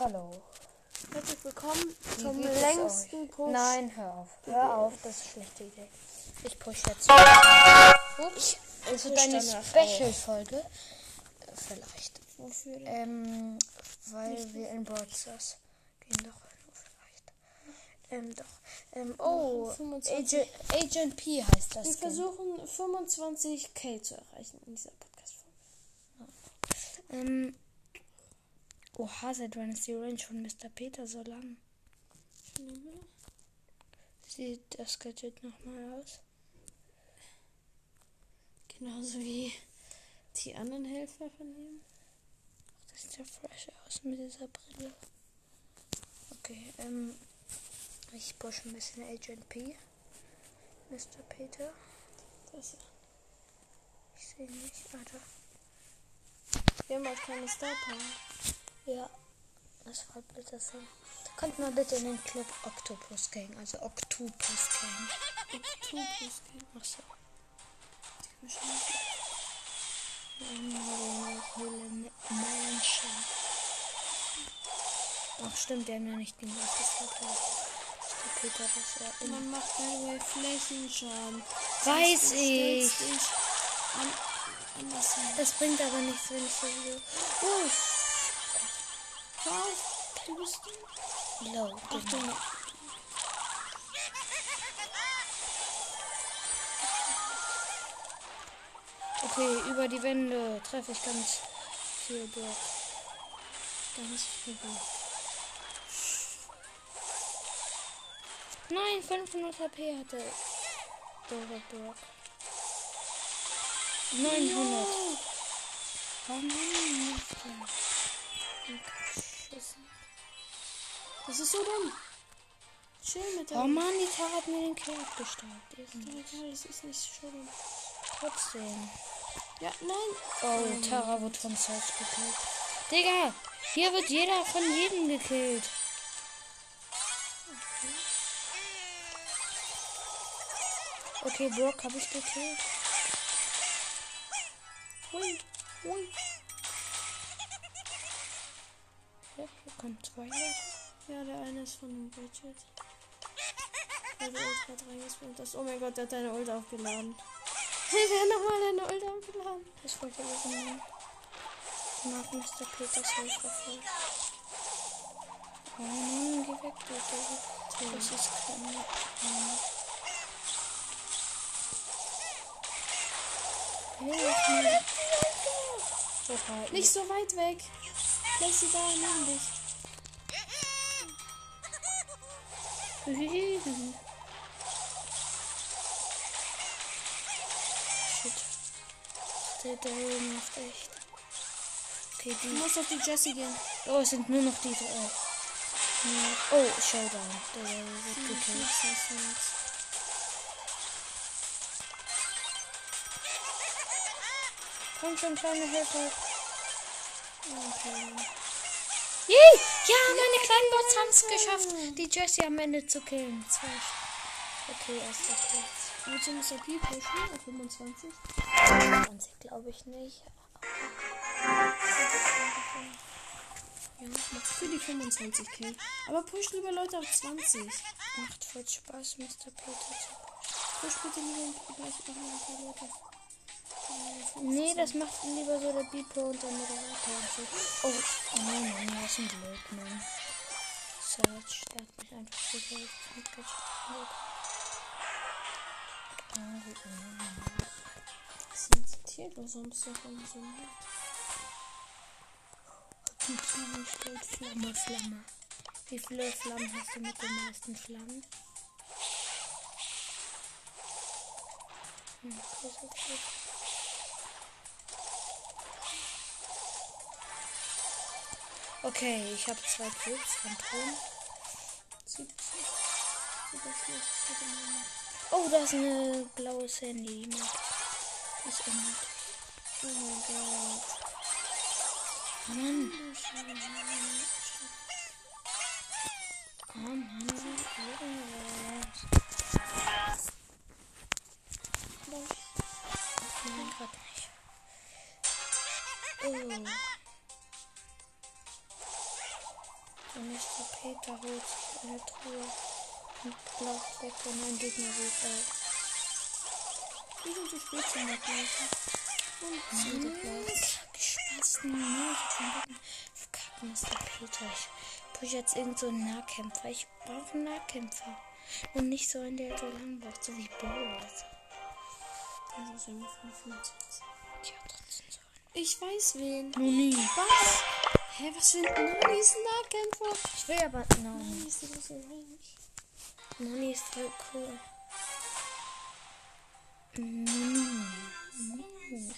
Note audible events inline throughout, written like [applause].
Hallo. Herzlich willkommen zum längsten? Push. Nein, hör auf. Hör auf, das ist eine schlechte Idee. Ich push jetzt. Ups. Es wird eine Special-Folge. Vielleicht. Wofür denn? Ähm, weil wir in Brawl gehen doch vielleicht. Ähm, doch. Ähm, oh, 25. Agent, Agent P heißt das. Wir Skin. versuchen 25k zu erreichen in dieser Podcast-Folge. Ähm, oha, seit wann ist die Range von Mr. Peter so lang? Sieht das Gadget nochmal aus? Genauso wie die anderen Helfer von ihm. Das sieht ja fresh aus mit dieser Brille. Okay, ähm, ich push ein bisschen Agent P. Mr. Peter. Das, Ich sehe ihn nicht, Alter. wir haben auch keine Star Power. Ja, das war bitte so. Kommt mal bitte in den Club Octopus Gang, also Octopus Gang. Octopus, Ach so. wahrscheinlich. Höhle Mansion. Ach stimmt, der hat ja nicht den. Peter, das ja immer. Man macht way Flächenschaden. Weiß ich. an. Das bringt aber nichts, wenn ich so video. Oh, Auf, du bist low. Achtung. Okay, über die Wände treffe ich ganz viel durch. Ganz viel. Nein, 500 HP hatte Dora Brock. 900. Oh Mann, Geschissen. Das ist so dumm. Chill mit der. Oh Mann, die Tara hat mir den Kill abgestaubt. Ist egal, das ist nicht so dumm. trotzdem. Ja, nein. Oh, Tara wird von Search gekillt. Digga, hier wird jeder von jedem gekillt. Okay, Brock habe ich gekillt. Hui, hui. Ja, hier kommen zwei Leute. Ja, der eine ist von dem Bridget. Weil der reingespringt. Das, oh mein Gott, der hat deine Ult aufgeladen. der hat nochmal deine Ult aufgeladen. Das wollte ich nehmen. Ich mag Mr. Peters Helfer voll. Oh Mann, geh weg, du Doof. Das ist kein... Mir. Oha, Nicht so weit weg. Lass sie da neben dich. Shit. Der da oben macht echt. Okay, Du die. musst auf die Jessie gehen. Oh, es sind nur noch die drei. Oh, Showdown. Der wird gekillt. Komm schon, kleine Helfer. Okay. Yay! Ja, meine kleinen Bots haben es geschafft, die Jessie am Ende zu killen. Zwei. Okay, erster Platz. Du Mr. P pushen auf 25? 20 glaube ich nicht. Ja, mach für die 25k. Aber push lieber Leute auf 20. Macht voll Spaß, Mr. Peter zu Push bitte lieber gleich noch ein paar Leute. Nee, das macht lieber so der Beeper und der Moderator und so. Oh, oh nein, Mann, der ist ein Blödmann. Search, der hat mich einfach gekillt. Mit Gadget. Oh, oh. Sensitivlos Samstag und so. Die Flamme steht Flamme, Flamme. Wie viele Flammen hast du mit den meisten Flammen? Hm, okay, so gut. Okay, ich habe zwei Cubes von Ton. 70. Super schlecht. Bitte mal. Oh, da ist eine blaue Sandy. Ich. Die ist unnötig. Oh mein Gott. Mann. Oh Mann. Irgendwas. Nein, grad nicht. Oh. Da holt sich eine Truhe und läuft weg, wenn ein Gegner sieht. Äh, Wir sind zu spät zum Weglaufen. Und zweiter Platz. Gespasten, ne? Ich hab keinen Bock der Peter. Ich push jetzt irgend so einen Nahkämpfer. Ich brauche einen Nahkämpfer. Und nicht so einen, der so lang braucht, so wie Bo oder so. Das ist irgendwie 55. Tja, trotzdem so. Ich weiß wen. Noni. Was? Hä, was für ein Nani ist ein Nahkämpfer? Ich will aber. Noni. Nani ist ein bisschen range. Noni ist voll cool. Noni. Noni.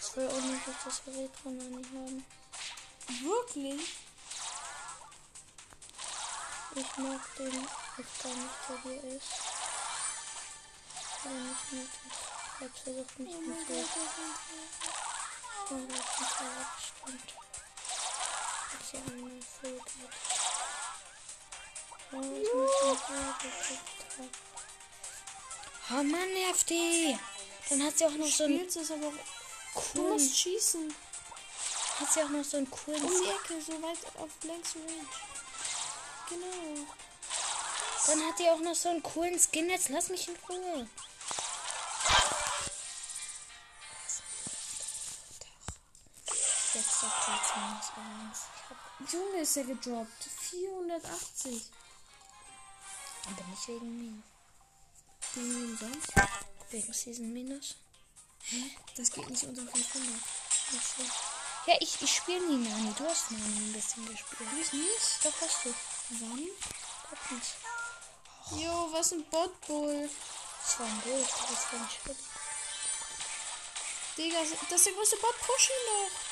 Ich will unnötig, dass wir Retro Nani haben. Wirklich? Ich mag den jetzt gar nicht, der hier ist. Aber nicht nötig. Ich hab versucht, mich Oh mit mein so Gott. Und das ist ja. Das ist ja. Oh, ich muss Oh Mann, nervt die! Dann hat sie auch noch so einen Spielst es aber auch. Du musst schießen. hat sie auch noch so einen coolen, Um die Ecke, so weit auf Blanks Range. Genau. dann hat die auch noch so einen coolen Skin. Jetzt lass mich in Ruhe. Minus eins. Ich hab, Junge ist er gedroppt. 480. aber nicht wegen mir. Wegen wem sonst? Wegen Season Minus. Das geht nicht unter 500. Ach so. Ja, ich, ich spiele nie Nani. Du hast Nani ein bisschen gespielt. Ich nicht? Doch hast du. Wann? Guck nicht. Jo, was ein Botbull. Das war ein Bild, das war nicht schlimm. Digga, das ist der größte Bot. Push ihn doch.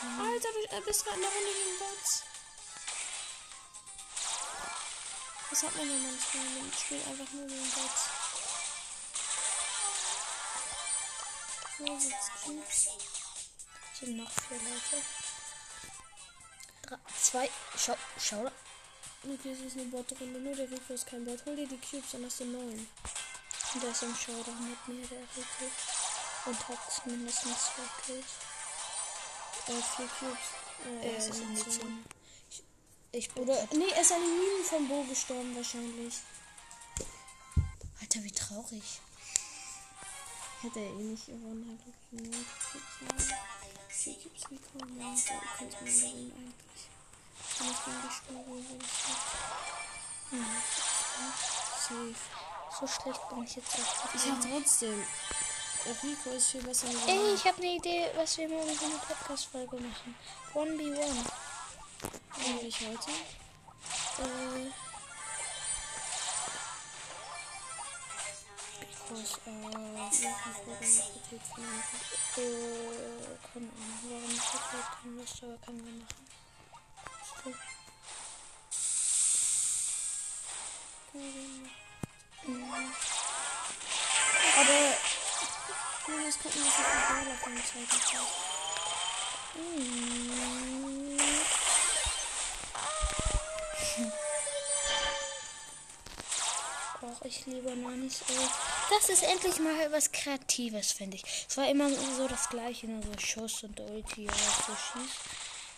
Alter, du äh, bist gerade in der Runde gegen Bots. Das hat man ja manchmal. Man spielt einfach nur gegen Bots. So. Sind noch vier Leute. Drei, zwei. Schau, schau. Okay, es ist eine Bot-Runde. Nur der Rico ist kein Bot. Hol dir die Cubes, dann hast du neun. Und der ist im Showdown mit mir, der Rico. Und hat mindestens zwei Kills. Er hat vier Cubes. Äh, Er ist ist. Zone. Ich, ich. Oder, nee, er ist an den Minen vom Bo gestorben wahrscheinlich. Alter, wie traurig. Hätte er eh nicht gewonnen, hat er gewonnen. Vier Cubes bekommen, ja, da könnte man gewinnen eigentlich. Wenn ich würde ich sagen. Safe. So schlecht bin ich jetzt auch. Ich hab trotzdem. Der Rico ist viel besser. Ey, ich habe eine Idee, was wir morgen für eine Podcast-Folge machen. 1v1. Eigentlich heute. Äh. Groß, äh. Äh, keine Ahnung, warum ich das gerade keine Lust habe, können wir machen. So. Mhm. Aber Gucken, was ich für Brawler von der zweiten. Mm. Och, ich liebe Nanis Ult. Das ist endlich mal was Kreatives, finde ich. Es war immer so das Gleiche, nur so Schuss und Ulti, ja, so schießt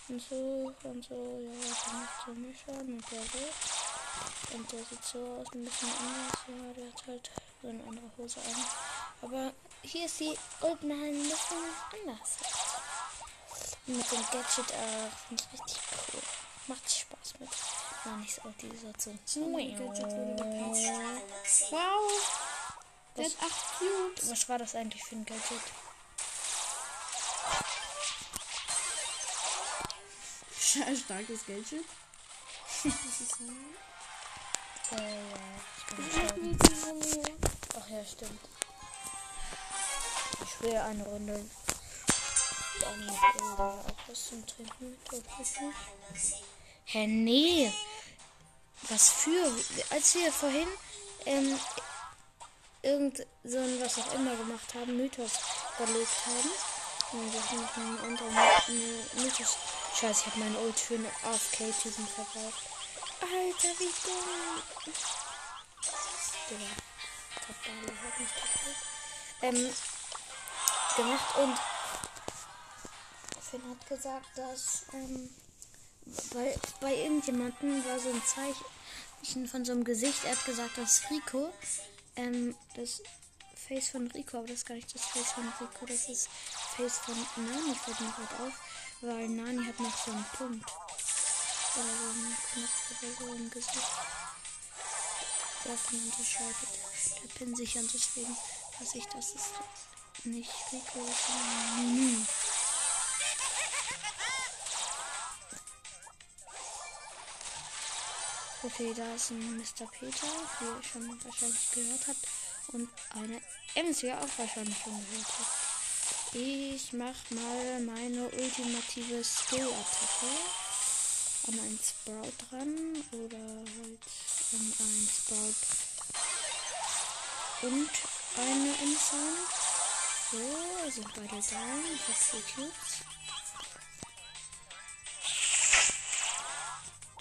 und so und so, ja, dann macht so Mischer und der so. Und der sieht so aus, ein bisschen anders, ja, der hat halt so eine andere Hose an. Aber hier ist die Ult mal ein bisschen anders. Mit dem Gadget auch. Finde ich richtig cool. Macht Spaß mit. Nein, nicht so dieser so. andere Gadget wurde gepatcht. Wow! Der Was, hat 8 Cubes. was war das eigentlich für ein Gadget? Starkes Gadget. Was ist das? Äh, ja. Ich bin Ach ja, stimmt. Ich will eine Runde. Dann auch was zum Trinken mit? Hä, nee. Was für? Als wir vorhin ähm, irgend so ein was auch immer gemacht haben, Mythos überlegt haben. Und haben noch einen anderen My- Mythos. Scheiße, ich habe meine Ult für einen AFK-Typen verbraucht. Alter, wie dumm. Digga. Kabale hat mich geholt. Ähm, gemacht und Finn hat gesagt, dass ähm, Bei, bei irgendjemandem war so ein Zeichen von so einem Gesicht. Er hat gesagt, das ist Rico. Ähm, das Face von Rico, aber das ist gar nicht das Face von Rico. Das ist Face von Nani, fällt mir gerade auf. Weil Nani hat noch so einen Punkt. Oder so einen Knopf oder so im Gesicht. Der von unterscheidet. Der Pin sich und deswegen weiß ich, dass es nicht Rico Nini. Okay, da ist ein Mr. Peter, wie ihr schon wahrscheinlich gehört habt. Und eine Ems, wie ihr auch wahrscheinlich schon gehört habt. Ich mach mal meine ultimative Skill-Attacke an einen Sprout dran. Oder halt an einen Sprout und eine Ems. So, sind beide. Ich hab vier Cubes.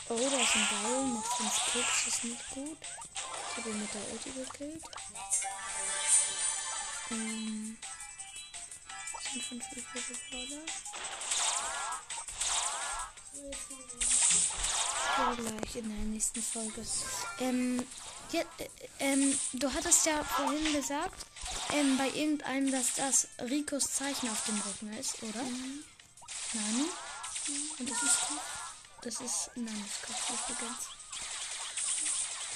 Oh, da ist ein Ball, macht 5 Klicks, ist nicht gut. Ich habe ihn mit der Ulti gekillt. Ähm, sind 5 Übel gefordert. Ja, gleich in der nächsten Folge. Ähm, ja, äh, ähm, du hattest ja vorhin gesagt, ähm, bei irgendeinem, dass das Ricos Zeichen auf dem Rücken ist, oder? Mhm. Nani? Mhm. Und das ist. Das ist Nanis Kopf übrigens.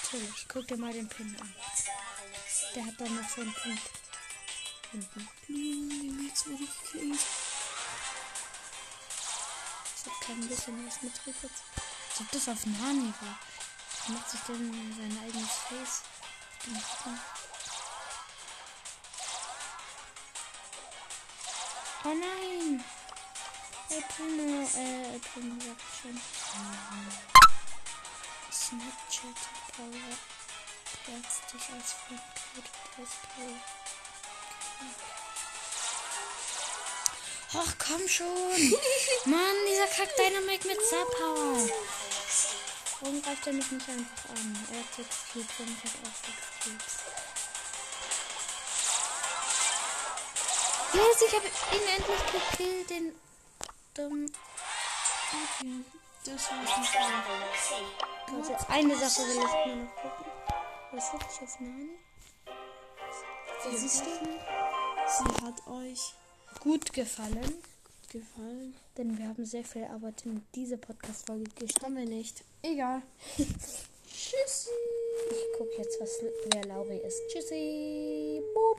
Natürlich, guck dir mal den Pin an. Der hat dann noch so einen Punkt. Hinten. Hm, jetzt wurde ich gekillt. Ich hab kein bisschen was mit Rico. Als ob das auf Nani war. Macht sich denn sein eigenes Face. Oh nein! El Primo, äh, El Primo sagt schon. Snapchat Power. Herz dich als Fremdcode als Power. Och, komm schon! [laughs] Mann, dieser Kack Dynamic mit Star Power. Warum greift er mich nicht einfach an? Er hat 6 Cubes und ich habe auch 6 Cubes. Yes, ich habe ihn endlich gekillt, den dumm. Okay, das war's nicht. Also eine Sache will ich nur noch gucken. Was hätte ich auf Nani? Sie hat euch Gut gefallen. Gefallen. Denn wir haben sehr viel Arbeit in diese Podcast-Folge gesteckt. Haben wir nicht. Egal. [laughs] Tschüssi. Ich gucke jetzt, was wer Lauri ist. Tschüssi. Boop.